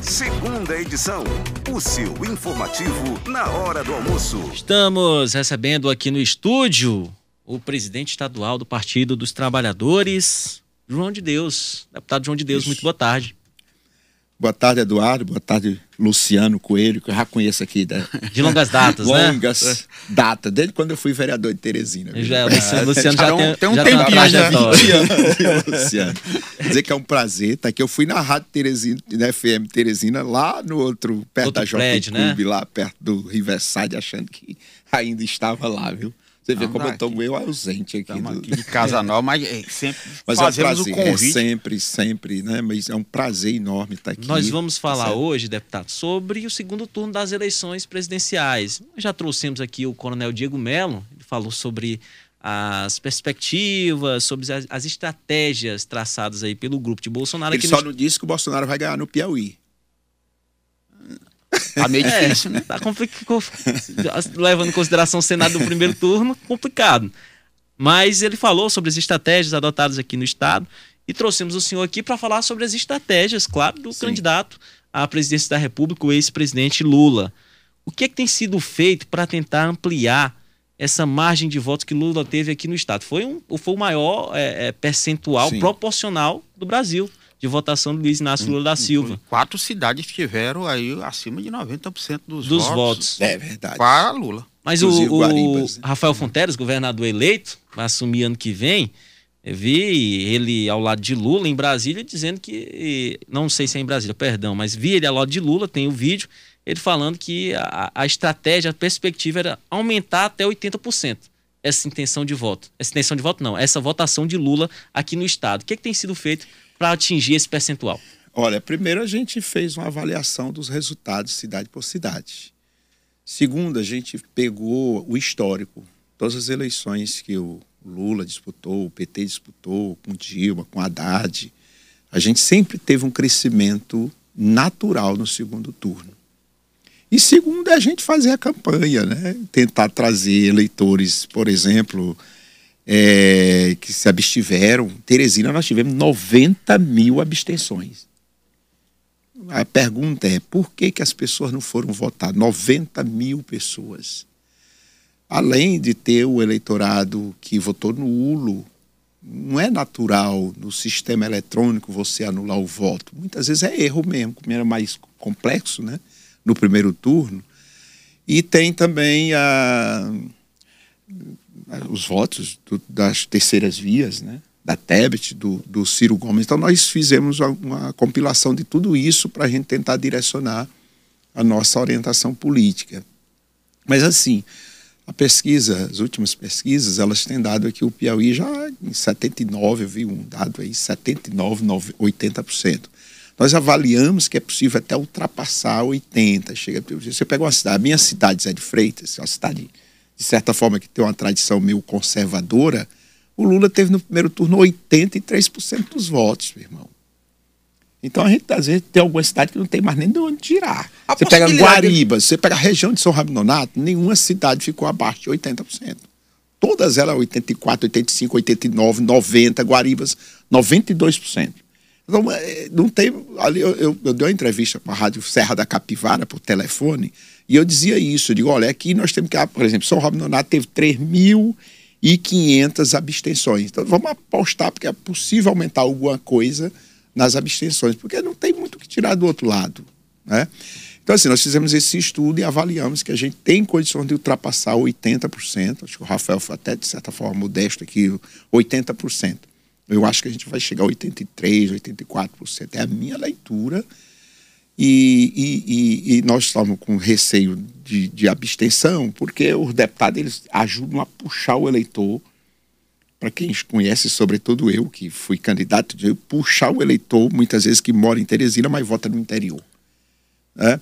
Segunda edição. O seu informativo na hora do almoço. Estamos recebendo aqui no estúdio o presidente estadual do Partido dos Trabalhadores, João de Deus. Deputado João de Deus, Isso. muito boa tarde. Boa tarde, Eduardo. Boa tarde, Luciano Coelho, que eu já conheço aqui. Da... De longas datas, longas né? Longas datas, desde quando eu fui vereador de Teresina. Já, Luciano, Luciano já, já tem, tem um já tempinho, tem já 20 anos, Luciano. Quer dizer que é um prazer estar aqui. Eu fui na Rádio Teresina, na FM Teresina, lá no outro, perto outro da Jovem Clube, né? lá perto do Riverside, achando que ainda estava lá, viu? Você vê como eu estou meio ausente aqui. Do... aqui de Casa Nova, mas é, sempre mas fazemos é um prazer, o convite. É sempre, sempre, né? Mas é um prazer enorme estar aqui. Nós vamos falar hoje, deputado, sobre o segundo turno das eleições presidenciais. Já trouxemos aqui o coronel Diego Melo, ele falou sobre as perspectivas, sobre as, as estratégias traçadas aí pelo grupo de Bolsonaro. Ele só no... não disse que o Bolsonaro vai ganhar no Piauí. Tá meio é, difícil, né? Tá complicado. Levando em consideração o Senado do primeiro turno, complicado. Mas ele falou sobre as estratégias adotadas aqui no Estado e trouxemos o senhor aqui para falar sobre as estratégias, claro, do Sim. candidato à presidência da República, o ex-presidente Lula. O que, é que tem sido feito para tentar ampliar essa margem de votos que Lula teve aqui no Estado? Foi, um, foi o maior é, é, percentual Sim. proporcional do Brasil de votação do Luiz Inácio Lula da Silva. Quatro cidades tiveram aí acima de 90% dos, dos votos. votos. É verdade. Para Lula. Mas o, o né? Rafael Fonteles, governador eleito, vai assumir ano que vem, vi ele ao lado de Lula em Brasília dizendo que, não sei se é em Brasília, perdão, mas vi ele ao lado de Lula, tem o vídeo, ele falando que a, a estratégia, a perspectiva era aumentar até 80% essa intenção de voto. Essa intenção de voto não, essa votação de Lula aqui no Estado. O que, é que tem sido feito para atingir esse percentual? Olha, primeiro a gente fez uma avaliação dos resultados cidade por cidade. Segundo, a gente pegou o histórico, todas as eleições que o Lula disputou, o PT disputou, com Dilma, com Haddad. A gente sempre teve um crescimento natural no segundo turno. E segundo é a gente fazer a campanha, né? Tentar trazer eleitores, por exemplo, é, que se abstiveram. Teresina, nós tivemos 90 mil abstenções. A pergunta é: por que, que as pessoas não foram votar? 90 mil pessoas. Além de ter o eleitorado que votou no ULO, não é natural no sistema eletrônico você anular o voto. Muitas vezes é erro mesmo, como era mais complexo, né? No primeiro turno. E tem também a os votos do, das terceiras vias, né? da Tebet, do, do Ciro Gomes. Então, nós fizemos uma, uma compilação de tudo isso para a gente tentar direcionar a nossa orientação política. Mas, assim, a pesquisa, as últimas pesquisas, elas têm dado que o Piauí já em 79, eu vi um dado aí, 79, 80%. Nós avaliamos que é possível até ultrapassar 80%. Chega, você pega uma cidade, a minha cidade, Zé de Freitas, é uma cidade de certa forma, que tem uma tradição meio conservadora, o Lula teve no primeiro turno 83% dos votos, meu irmão. Então a gente, às vezes, tem alguma cidade que não tem mais nem de onde tirar. A você pega Guaribas, você pega a região de São Rabinonato, nenhuma cidade ficou abaixo de 80%. Todas elas, 84, 85, 89, 90, Guaribas, 92%. Então, é, não tem. Ali eu, eu, eu dei uma entrevista para a Rádio Serra da Capivara por telefone, e eu dizia isso. Eu digo, olha, aqui nós temos que. Por exemplo, São Robin Nonato teve 3.500 abstenções. Então vamos apostar, porque é possível aumentar alguma coisa nas abstenções, porque não tem muito o que tirar do outro lado. Né? Então, assim, nós fizemos esse estudo e avaliamos que a gente tem condições de ultrapassar 80%. Acho que o Rafael foi até, de certa forma, modesto aqui, 80%. Eu acho que a gente vai chegar a 83%, 84%. É a minha leitura. E, e, e, e nós estamos com receio de, de, abstenção, porque os deputados eles ajudam a puxar o eleitor. Para quem conhece, sobretudo eu, que fui candidato, de puxar o eleitor, muitas vezes que mora em Teresina, mas vota no interior. Né?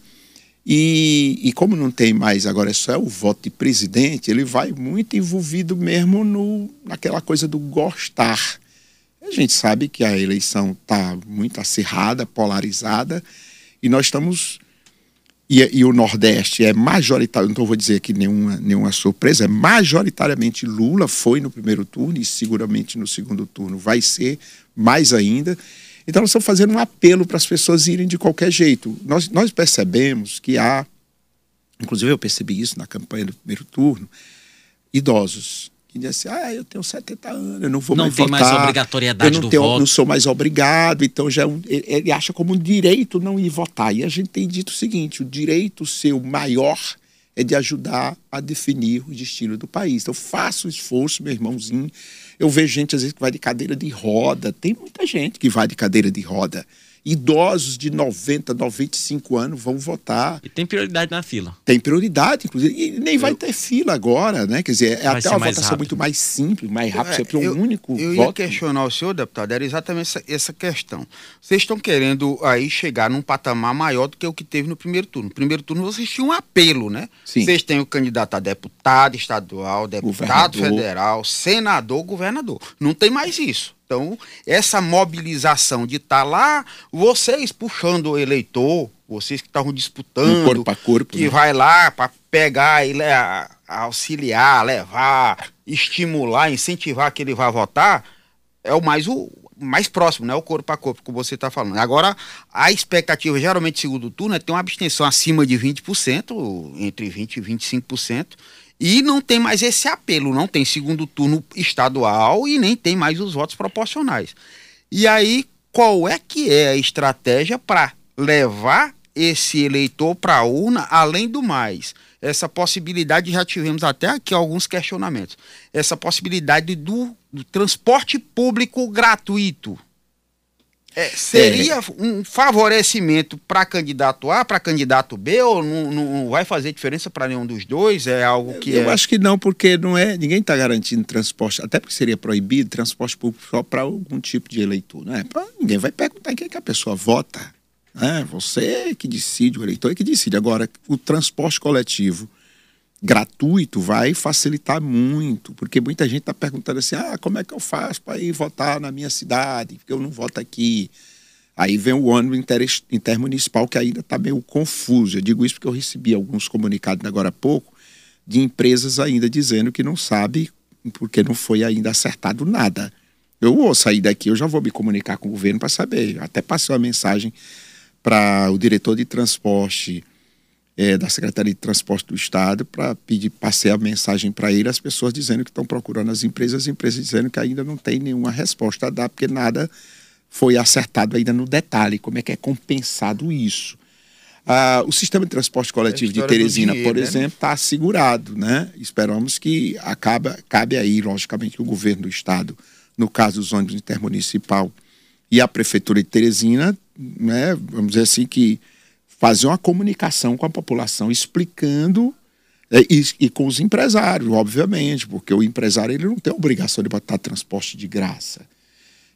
E, e, como não tem mais, agora é só o voto de presidente, ele vai muito envolvido mesmo no, naquela coisa do gostar. A gente sabe que a eleição está muito acirrada, polarizada, e nós estamos. E, e o Nordeste é majoritário, não vou dizer aqui nenhuma, nenhuma surpresa, é majoritariamente Lula foi no primeiro turno e seguramente no segundo turno vai ser mais ainda. Então, nós estamos fazendo um apelo para as pessoas irem de qualquer jeito. Nós, nós percebemos que há, inclusive eu percebi isso na campanha do primeiro turno, idosos que dizem assim, ah, eu tenho 70 anos, eu não vou Não mais tem votar. mais obrigatoriedade eu não do tenho, voto. não sou mais obrigado, então já é um- ele, ele acha como um direito não ir votar. E a gente tem dito o seguinte: o direito seu maior é de ajudar a definir o destino do país. Então, faça o esforço, meu irmãozinho. Eu vejo gente, às vezes, que vai de cadeira de roda. Tem muita gente que vai de cadeira de roda. Idosos de 90, 95 anos vão votar. E tem prioridade na fila. Tem prioridade, inclusive. E nem vai ter fila agora, né? Quer dizer, é Vai até ser uma votação rápido. muito mais simples, mais rápida. É, de um único eu ia voto. questionar o senhor, deputado, era exatamente essa, essa questão. Vocês estão querendo aí chegar num patamar maior do que o que teve no primeiro turno. No primeiro turno vocês tinham um apelo, né? Sim. Vocês têm o candidato a deputado estadual, deputado Governador. federal, senador, governador. Não tem mais isso. Então, essa mobilização de estar lá, vocês puxando o eleitor, vocês que estavam disputando, Um corpo a corpo, que né? vai lá para pegar e auxiliar, levar, estimular, incentivar que ele vá votar, é o mais o mais próximo, né? O corpo a corpo, como você está falando. Agora, a expectativa, geralmente, segundo turno, é ter uma abstenção acima de 20%, entre 20% e 25%, e não tem mais esse apelo, não tem segundo turno estadual e nem tem mais os votos proporcionais. E aí, qual é que é a estratégia para levar esse eleitor para a urna, além do mais? Essa possibilidade, já tivemos até aqui alguns questionamentos, essa possibilidade do, do transporte público gratuito. É, seria um favorecimento para candidato A, para candidato B, ou não, não vai fazer diferença para nenhum dos dois? É algo que eu é... acho que não, porque não é. Ninguém está garantindo transporte, até porque seria proibido transporte público só para algum tipo de eleitor. Né? Pra- ninguém vai perguntar em quem que a pessoa vota. Né? Você que decide, o eleitor é que decide. Agora, o transporte coletivo gratuito vai facilitar muito, porque muita gente está perguntando assim: ah, como é que eu faço para ir votar na minha cidade? Porque eu não voto aqui. Aí vem o ônibus inter, intermunicipal que ainda está meio confuso. Eu digo isso porque eu recebi alguns comunicados agora há pouco de empresas ainda dizendo que não sabe porque não foi ainda acertado nada. Eu vou sair daqui, eu já vou me comunicar com o governo para saber. Eu até passei uma mensagem para o diretor de transporte eh, da Secretaria de Transporte do Estado para pedir, passei a mensagem para ele, as pessoas dizendo que estão procurando as empresas, as empresas dizendo que ainda não tem nenhuma resposta a dar, porque nada foi acertado ainda no detalhe, como é que é compensado isso. Ah, o sistema de transporte coletivo de Teresina, dinheiro, por né? exemplo, está assegurado, né? Esperamos que acaba, cabe aí, logicamente, que o governo do estado, no caso dos ônibus intermunicipal e a prefeitura de Teresina, né? Vamos dizer assim que fazer uma comunicação com a população explicando é, e, e com os empresários, obviamente, porque o empresário ele não tem obrigação de botar transporte de graça.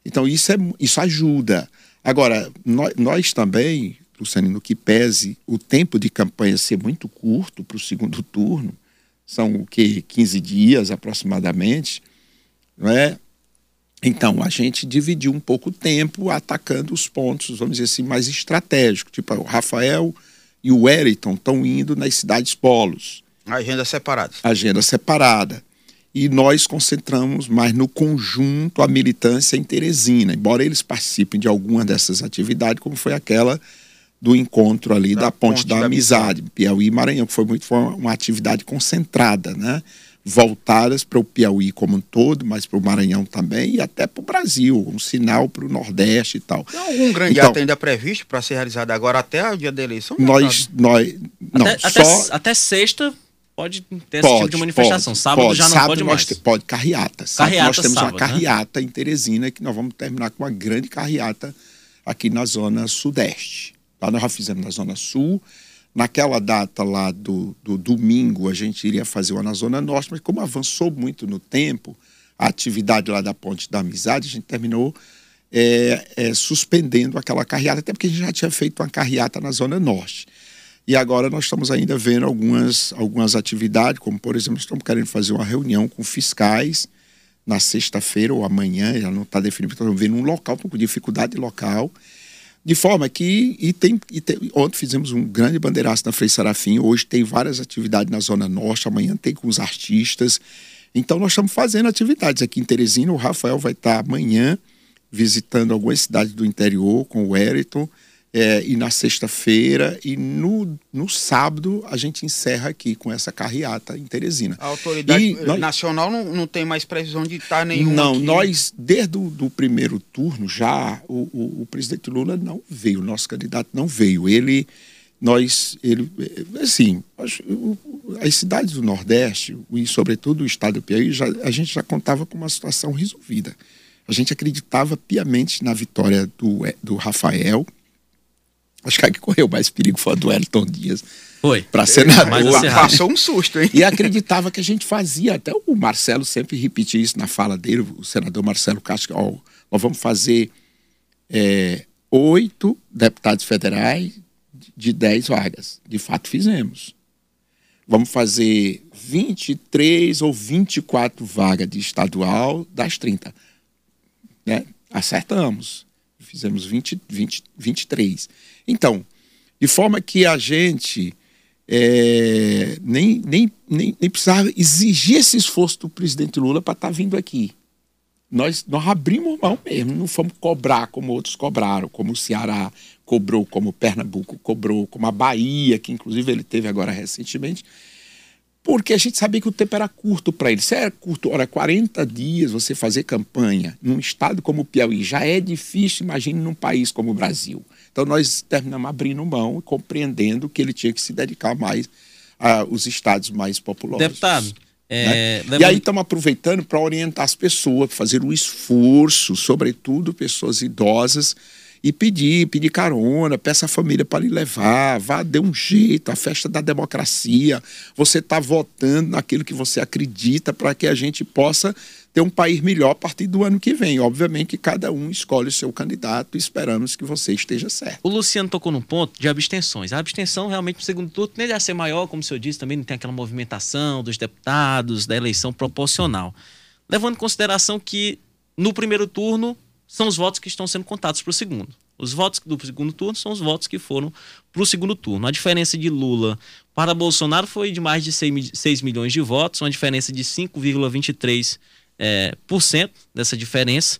Então, isso, é, isso ajuda. Agora, nós, nós também, Luciano, no que pese o tempo de campanha ser muito curto para o segundo turno, são o que 15 dias aproximadamente, não é? Então, a gente dividiu um pouco o tempo atacando os pontos, vamos dizer assim, mais estratégicos. Tipo, o Rafael e o Wellington estão indo nas cidades polos Agenda separada. agenda separada. E nós concentramos mais no conjunto a militância em Teresina, embora eles participem de alguma dessas atividades, como foi aquela do encontro ali da, Ponte, da, Amizade, Piauí e Maranhão, que foi muito foi uma atividade concentrada, né? Voltadas para o Piauí como um todo, mas para o Maranhão também e até para o Brasil, um sinal para o Nordeste e tal. Tem algum grande Então- ato ainda previsto para ser realizado agora até o dia da eleição? Nós, nós não, até, até- só até sexta pode ter esse tipo de manifestação. pode, sábado já não Sábado pode mais. te- pode carreata. Sábado Carreata nós temos sábado, uma né? carreata em Teresina que nós vamos terminar com uma grande carreata aqui na zona sudeste. Lá nós já fizemos na zona sul. Naquela data lá do, do domingo a gente iria fazer uma na zona norte, mas como avançou muito no tempo, a atividade lá da Ponte da Amizade, a gente terminou é, é, suspendendo aquela carreata, até porque a gente já tinha feito uma carreata na zona norte. E agora nós estamos ainda vendo algumas, algumas atividades, como por exemplo, estamos querendo fazer uma reunião com fiscais na sexta-feira ou amanhã, já não está definido, estamos vendo um local, estou com dificuldade local, de forma que, e tem, e tem- ontem fizemos um grande bandeiraço na Frei Serafim, hoje tem várias atividades na Zona Norte, amanhã tem com os artistas. Então nós estamos fazendo atividades aqui em Teresina, o Rafael vai estar amanhã visitando algumas cidades do interior com o Wellington. É, e na sexta-feira e no, no sábado a gente encerra aqui com essa carreata em Teresina. A autoridade nós, nacional não, não tem mais previsão de estar nenhum. Não, aqui. nós, desde o do primeiro turno, já o, o, o, presidente Lula não veio, o nosso candidato não veio. Ele, nós, ele, assim, as cidades do Nordeste, e sobretudo o estado do Piauí, já, a gente já contava com uma situação resolvida. A gente acreditava piamente na vitória do, do Rafael Acho que a que correu mais perigo foi a do Elton Dias. Foi. Para senador. Passou um susto, hein? E acreditava que a gente fazia. Até o Marcelo sempre repetia isso na fala dele, o senador Marcelo Castro. Ó, nós vamos fazer é, oito deputados federais de dez vagas. De fato, fizemos. Vamos fazer 23 ou 24 vagas de estadual das 30. Né? Acertamos. Fizemos 20, 20, 23. Então, de forma que a gente é, nem, nem, nem, nem precisava exigir esse esforço do presidente Lula para estar tá vindo aqui. Nós, nós abrimos mão mesmo, não fomos cobrar como outros cobraram, como o Ceará cobrou, como o Pernambuco cobrou, como a Bahia, que inclusive ele teve agora recentemente porque a gente sabia que o tempo era curto para ele. Se era curto, ora, 40 dias você fazer campanha num estado como o Piauí já é difícil, imagine num país como o Brasil. Então nós terminamos abrindo mão e compreendendo que ele tinha que se dedicar mais aos estados mais populosos. Deputado. É, né? E aí estamos aproveitando para orientar as pessoas, fazer um esforço, sobretudo pessoas idosas, e pedir, pedir carona, peça a família para lhe levar, vá, dê um jeito, a festa da democracia. Você está votando naquilo que você acredita para que a gente possa ter um país melhor a partir do ano que vem. Obviamente que cada um escolhe o seu candidato e esperamos que você esteja certo. O Luciano tocou num ponto de abstenções. A abstenção realmente no segundo turno tende a ser maior, como o senhor disse, também não tem aquela movimentação dos deputados, da eleição proporcional. Levando em consideração que no primeiro turno são os votos que estão sendo contados para o segundo. Os votos do segundo turno são os votos que foram para o segundo turno. A diferença de Lula para Bolsonaro foi de mais de 6 milhões de votos, uma diferença de 5,23% é, dessa diferença.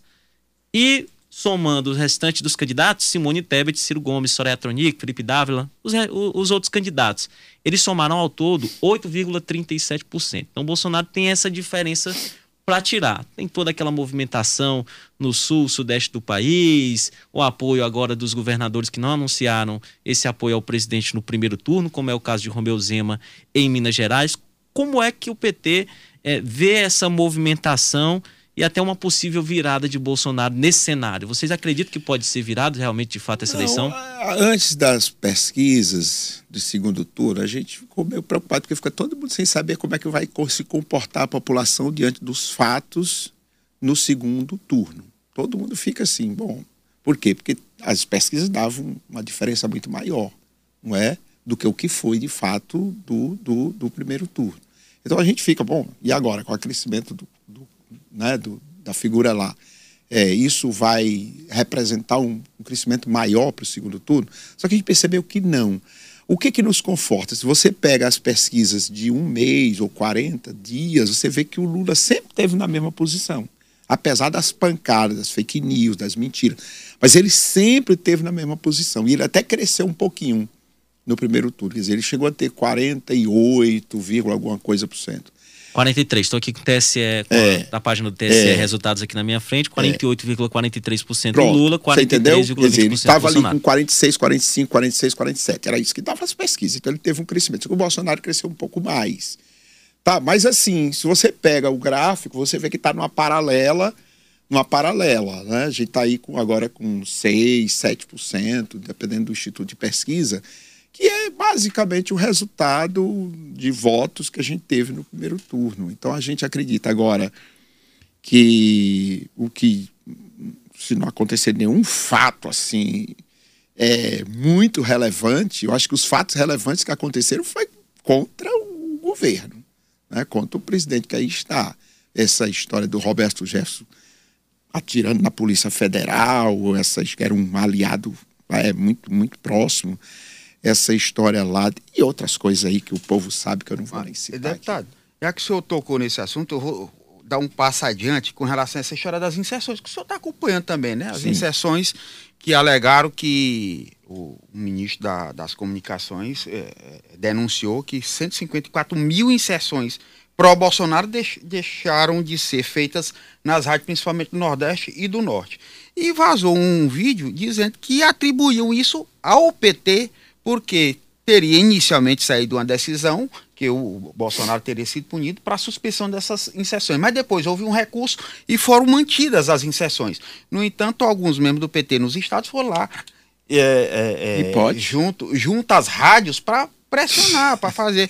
E somando os restantes dos candidatos, Simone Tebet, Ciro Gomes, Soraya Tronic, Felipe Dávila, os, os outros candidatos, eles somaram ao todo 8,37%. Então Bolsonaro tem essa diferença para tirar. Tem toda aquela movimentação no sul, sudeste do país, o apoio agora dos governadores que não anunciaram esse apoio ao presidente no primeiro turno, como é o caso de Romeu Zema em Minas Gerais. Como é que o PT é, eh, vê essa movimentação e até uma possível virada de Bolsonaro nesse cenário. Vocês acreditam que pode ser virado realmente de fato essa Não, eleição? Antes das pesquisas do segundo turno, a gente ficou meio preocupado porque fica todo mundo sem saber como é que vai se comportar a população diante dos fatos no segundo turno. Todo mundo fica assim, bom, por quê? Porque as pesquisas davam uma diferença muito maior, não é? Do que o que foi de fato do, do, do primeiro turno. Então a gente fica, bom, e agora com o crescimento do, do né, do, da figura lá, é, isso vai representar um, um crescimento maior para o segundo turno? Só que a gente percebeu que não. O que, que nos conforta? Se você pega as pesquisas de um mês ou 40 dias, você vê que o Lula sempre esteve na mesma posição. Apesar das pancadas, das fake news, das mentiras. Mas ele sempre esteve na mesma posição. E ele até cresceu um pouquinho no primeiro turno. Quer dizer, ele chegou a ter 48, alguma coisa por cento. 43, estou aqui com o TSE, é, a, página do TSE, é, resultados aqui na minha frente, 48,43% é. Lula, 43,20% Ele estava ali com 46, 45, 46, 47. Era isso que dava as pesquisas. Então ele teve um crescimento. O Bolsonaro cresceu um pouco mais. Tá, mas assim, se você pega o gráfico, você vê que está numa paralela, numa paralela, né? A gente está aí com, agora com 6, 7%, dependendo do Instituto de Pesquisa que é basicamente o resultado de votos que a gente teve no primeiro turno. Então a gente acredita agora que o que, se não acontecer nenhum fato assim é muito relevante, eu acho que os fatos relevantes que aconteceram foi contra o governo, né? contra o presidente que aí está. Essa história do Roberto Jefferson atirando na Polícia Federal, essa que era um aliado é, muito, muito próximo essa história lá e outras coisas aí que o povo sabe que eu não vou nem citar. Deputado, já que o senhor tocou nesse assunto, eu vou dar um passo adiante com relação a essa história das inserções, que o senhor está acompanhando também, né? As Sim. inserções que alegaram que o ministro da- das Comunicações eh, eh, denunciou que 154 mil inserções pró-Bolsonaro deix- deixaram de ser feitas nas rádios, principalmente do Nordeste e do Norte. E vazou um vídeo dizendo que atribuíam isso ao PT, porque teria inicialmente saído uma decisão que o Bolsonaro teria sido punido para a suspensão dessas inserções. Mas depois houve um recurso e foram mantidas as inserções. No entanto, alguns membros do PT nos estados foram lá é, é, é, E pode. junto, junto às rádios para pressionar, para fazer.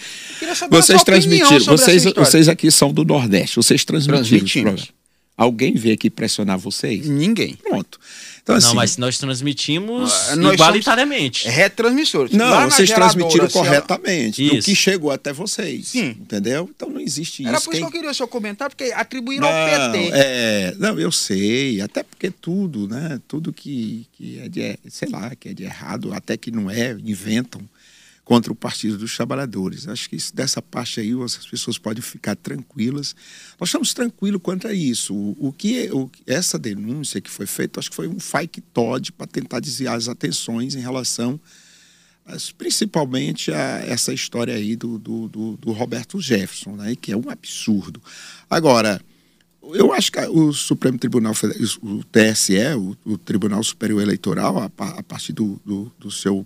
Vocês transmitiram, vocês, vocês aqui são do Nordeste, vocês transmitiram Transmitimos. Alguém veio aqui pressionar vocês? Ninguém. Pronto. Então, assim, Não, mas nós transmitimos Ah, nós igualitariamente. É retransmissores. Não, Lá vocês transmitiram ela- corretamente. O Isso. que chegou até vocês. Sim. Entendeu? Então não existe Era isso. por isso que eu queria o seu comentário, porque atribuíram ao Não, PT. é, não, eu sei, até porque tudo, né? Tudo que, que é de, sei lá, que é de errado, até que não é, inventam contra o Partido dos Trabalhadores. Acho que isso, dessa parte aí as pessoas podem ficar tranquilas. Nós estamos tranquilos quanto a isso. O, o que o, essa denúncia que foi feita, acho que foi um fake Todd para tentar desviar as atenções em relação principalmente a essa história aí do, do, do- do Roberto Jefferson, né, que é um absurdo. Agora, eu acho que o Supremo Tribunal o TSE, o, o Tribunal Superior Eleitoral, a, a partir do, do, do seu,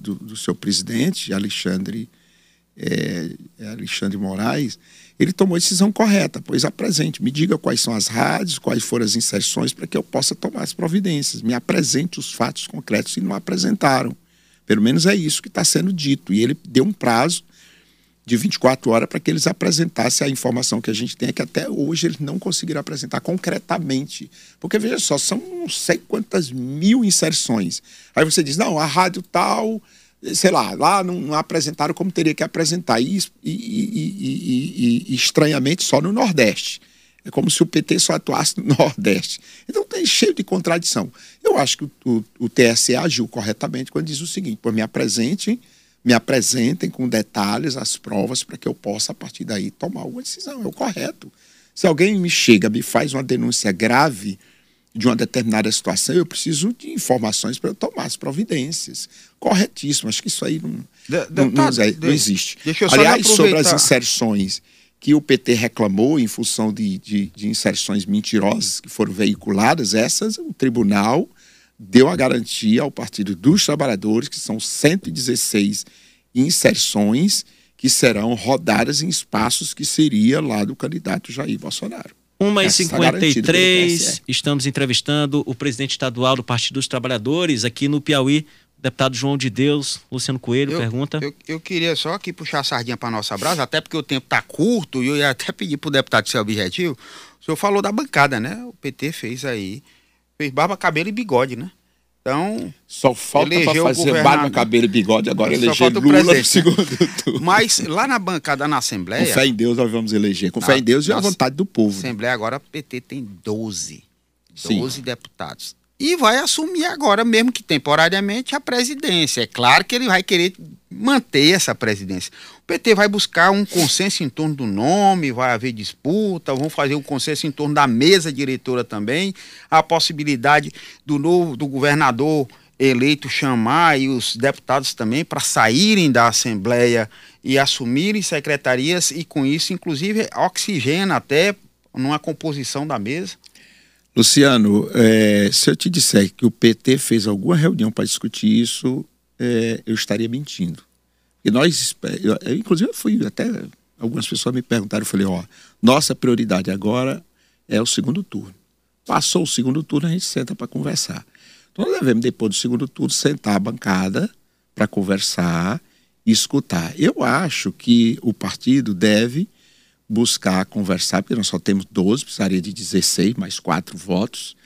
do, do seu presidente, Alexandre, é, é Alexandre Moraes, ele tomou a decisão correta, pois apresente, me diga quais são as rádios, quais foram as inserções, para que eu possa tomar as providências. Me apresente os fatos concretos e não apresentaram. Pelo menos é isso que está sendo dito. E ele deu um prazo de 24 horas para que eles apresentassem a informação que a gente tem, que até hoje eles não conseguiram apresentar concretamente. Porque, veja só, são não sei quantas mil inserções. Aí você diz, não, a rádio tal, sei lá, lá não, não apresentaram como teria que apresentar. E, e- e- e- estranhamente só no Nordeste. É como se o PT só atuasse no Nordeste. Então tem cheio de contradição. Eu acho que o, o, o TSE agiu corretamente quando diz o seguinte: pô, me apresentem, me apresentem com detalhes as provas para que eu possa, a partir daí, tomar uma decisão. É o correto. Se alguém me chega, me faz uma denúncia grave de uma determinada situação, eu preciso de informações para eu tomar as providências. Corretíssimo. Acho que isso aí não, De- não, não, não de- existe. eu só Aliás, sobre as inserções que o PT reclamou em função de, de, de inserções mentirosas que foram veiculadas, essas o tribunal deu a garantia ao Partido dos Trabalhadores, que são 116 inserções que serão rodadas em espaços que seria lá do candidato Jair Bolsonaro. 1 e Essa está garantido pelo 53 TSE. estamos entrevistando o presidente estadual do Partido dos Trabalhadores aqui no Piauí, o deputado João de Deus, Luciano Coelho, Eu- pergunta. Eu, eu queria só aqui puxar a sardinha para nossa brasa, até porque o tempo está curto e eu ia até pedir para o deputado ser objetivo. O senhor falou da bancada, né? O PT fez aí, fez barba, cabelo e bigode, né? Então, Só falta o fazer governador. barba, cabelo e bigode, agora Só eleger Lula no segundo turno. mas lá na bancada, na Com Assembleia, fé em Deus nós vamos eleger. Com fé Na- em Deus e a vontade do povo. Assembleia agora, o PT tem 12. Sim. 12 deputados. E vai assumir agora, mesmo que temporariamente, a presidência. É claro que ele vai querer manter essa presidência. O PT vai buscar um consenso em torno do nome, vai haver disputa, vão fazer um consenso em torno da mesa diretora também, a possibilidade do novo do governador eleito chamar e os deputados também para saírem da Assembleia e assumirem secretarias e com isso, inclusive, oxigena até numa composição da mesa. Luciano, é, se eu te disser que o PT fez alguma reunião para discutir isso, é, eu estaria mentindo. E nós, eu, eu, inclusive, eu fui até algumas pessoas me perguntaram, eu falei, ó, nossa prioridade agora é o segundo turno. Passou o segundo turno, a gente senta para conversar. Então nós devemos, depois do segundo turno, sentar a bancada para conversar e escutar. Eu acho que o partido deve buscar conversar, porque nós só temos 12, precisaria de 16, mais quatro votos.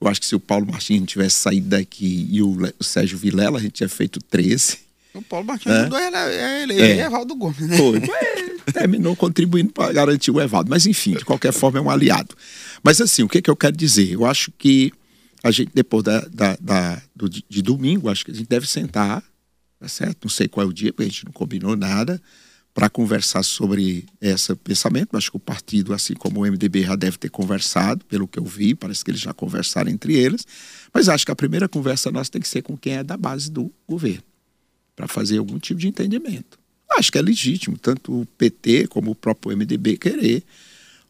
Eu acho que se o Paulo Martins tivesse saído daqui e o, o Sérgio Vilela, a gente tinha feito 13. O Paulo Martins É. ajudou ele eleger É. Evaldo Gomes, né? Foi. Terminou contribuindo para garantir o Evaldo. Mas, enfim, de qualquer forma, é um aliado. Mas, assim, o que, que eu quero dizer? Eu acho que a gente, depois da, da, da- do, de domingo, acho que a gente deve sentar, tá certo? Não sei qual é o dia, porque a gente não combinou nada, para conversar sobre esse pensamento. Acho que o partido, assim como o MDB, já deve ter conversado, pelo que eu vi, parece que eles já conversaram entre eles. Mas acho que a primeira conversa nossa tem que ser com quem é da base do governo, para fazer algum tipo de entendimento. Acho que é legítimo, tanto o PT como o próprio MDB querer,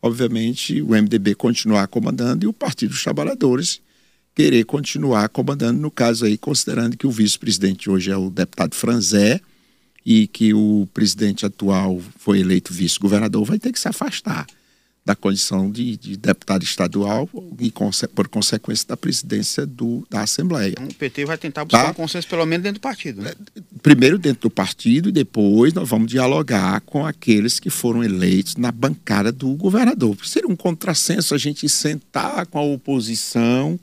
obviamente, o MDB continuar comandando e o Partido dos Trabalhadores querer continuar comandando, no caso aí, considerando que o vice-presidente hoje é o deputado Franzé, e que o presidente atual foi eleito vice-governador, vai ter que se afastar da condição de, de deputado estadual e, por consequência, da presidência do, da Assembleia. O PT vai tentar buscar tá? um consenso, pelo menos, dentro do partido. Né? Primeiro dentro do partido e depois nós vamos dialogar com aqueles que foram eleitos na bancada do governador. Seria um contrassenso a gente sentar com a oposição,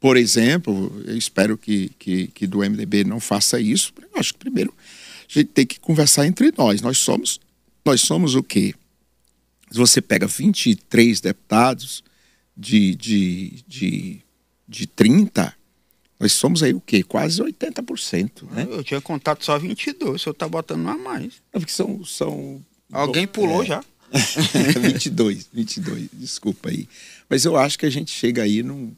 por exemplo, eu espero que, que, que do MDB não faça isso. Eu acho que primeiro a gente tem que conversar entre nós. Nós somos, nós somos o quê? Se você pega 23 deputados de, de, de, de 30, nós somos aí o quê? Quase 80%. Né? Eu tinha contado só 22, o senhor está botando a mais. É porque são. são Alguém pulou é, já. 22, 22, desculpa aí. Mas eu acho que a gente chega aí num,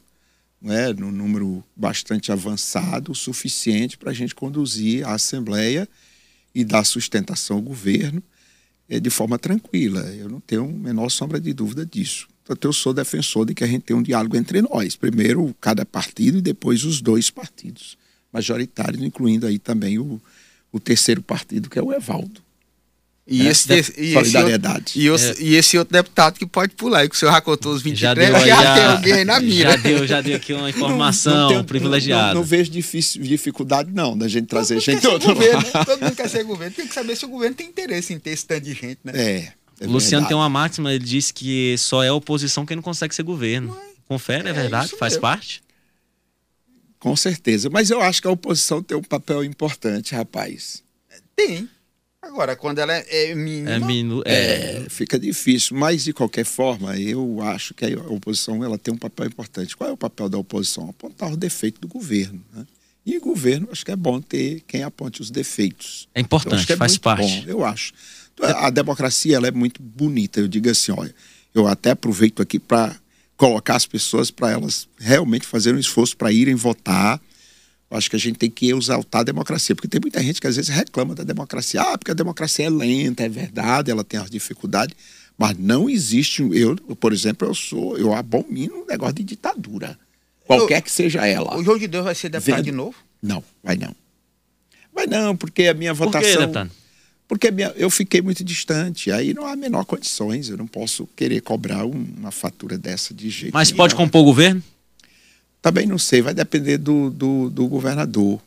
né, num número bastante avançado, o suficiente para a gente conduzir a Assembleia e dar sustentação ao governo é, de forma tranquila. Eu não tenho a menor sombra de dúvida disso. Portanto, eu sou defensor de que a gente tenha um diálogo entre nós. Primeiro cada partido e depois os dois partidos majoritários, incluindo aí também o, o terceiro partido, que é o Evaldo. E, é, esse, e, solidariedade. Esse outro, e, é. e, esse outro deputado que pode pular, e que o senhor já contou os 23, já, deu já tem alguém aí na mira. Já deu, já deu aqui uma informação não, não tenho, privilegiada. Não, não, vejo difícil, dificuldade, não, da gente trazer todo gente todo governo, né? Todo mundo quer ser governo. Tem que saber se o governo tem interesse em ter esse tanto de gente, né? É. é o Luciano tem uma máxima, ele diz que só é oposição quem não consegue ser governo. Confere, é, é verdade? Faz mesmo. parte? Com certeza. Mas eu acho que a oposição tem um papel importante, rapaz. Tem. Agora, quando ela é, é mínima. É, minu... é... é, fica difícil. Mas, de qualquer forma, eu acho que a oposição ela tem um papel importante. Qual é o papel da oposição? Apontar o defeito do governo. Né? E o governo, acho que é bom ter quem aponte os defeitos. É importante, é faz parte. Bom, eu acho. A democracia ela é muito bonita. Eu digo assim, olha, eu até aproveito aqui para colocar as pessoas para elas realmente fazerem um esforço para irem votar eu acho que a gente tem que exaltar a democracia, porque tem muita gente que às vezes reclama da democracia. Ah, porque a democracia é lenta, é verdade, ela tem as dificuldades, mas não existe. Eu, por exemplo, eu sou, eu abomino um negócio de ditadura, qualquer eu, que seja ela. O João de Deus vai ser deputado Vendo? de novo? Não, vai não. Vai não, porque a minha votação. Por quê, porque minha, eu fiquei muito distante, aí não há menor condições, eu não posso querer cobrar uma fatura dessa de jeito Mas pode compor o governo? Também não sei, vai depender do, do, do governador,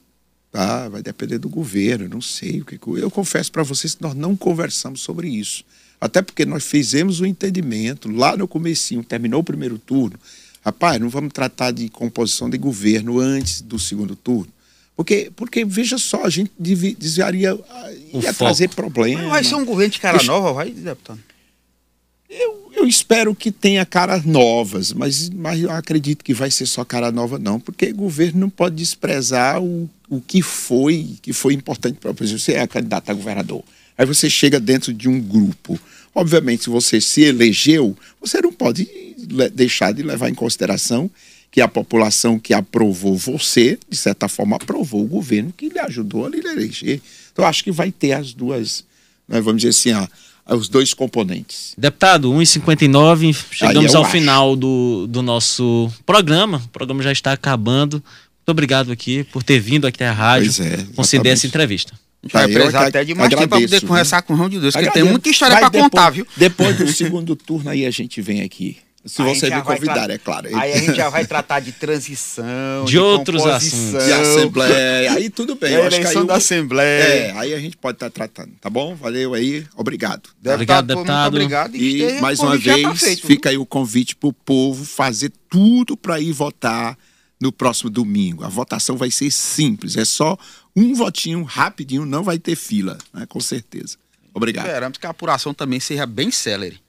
tá? vai depender do governo, não sei. o que Eu confesso para vocês que nós não conversamos sobre isso. Até porque nós fizemos o um entendimento lá no comecinho, terminou o primeiro turno. Rapaz, não vamos tratar de composição de governo antes do segundo turno. Porque, porque veja só, a gente desviaria, ia trazer problemas. Vai ser um governo de cara nova, vai, deputado? Eu, eu espero que tenha caras novas, mas, mas eu acredito que vai ser só cara nova, não, porque o governo não pode desprezar o, o que foi, que foi importante para exemplo, Você é candidato a governador. Aí você chega dentro de um grupo. Obviamente, se você se elegeu, você não pode deixar de levar em consideração que a população que aprovou você, de certa forma, aprovou o governo que lhe ajudou a lhe eleger. Então, acho que vai ter as duas, né, vamos dizer assim, a, os dois componentes. Deputado, 1h59, chegamos ao acho. final do, do nosso programa. O programa já está acabando. Muito obrigado aqui por ter vindo aqui à rádio é, conceder essa entrevista. A gente vai precisar até de mais tempo para poder conversar com o João de Deus, porque tem muita história para contar, viu? Depois do segundo turno aí a gente vem aqui. Se você me convidar, é claro. Aí a gente já vai tratar de transição, de, de outros assuntos. De assembleia. Aí tudo bem. A eleição da assembleia. É, aí a gente pode estar tá tratando, tá bom? Valeu aí, obrigado. Obrigado, deputado. Muito obrigado. E, e mais uma vez, tá feito, fica aí o convite para o povo fazer tudo para ir votar no próximo domingo. A votação vai ser simples, é só um votinho rapidinho, não vai ter fila, né? com certeza. Obrigado. Esperamos que a apuração também seja bem célere.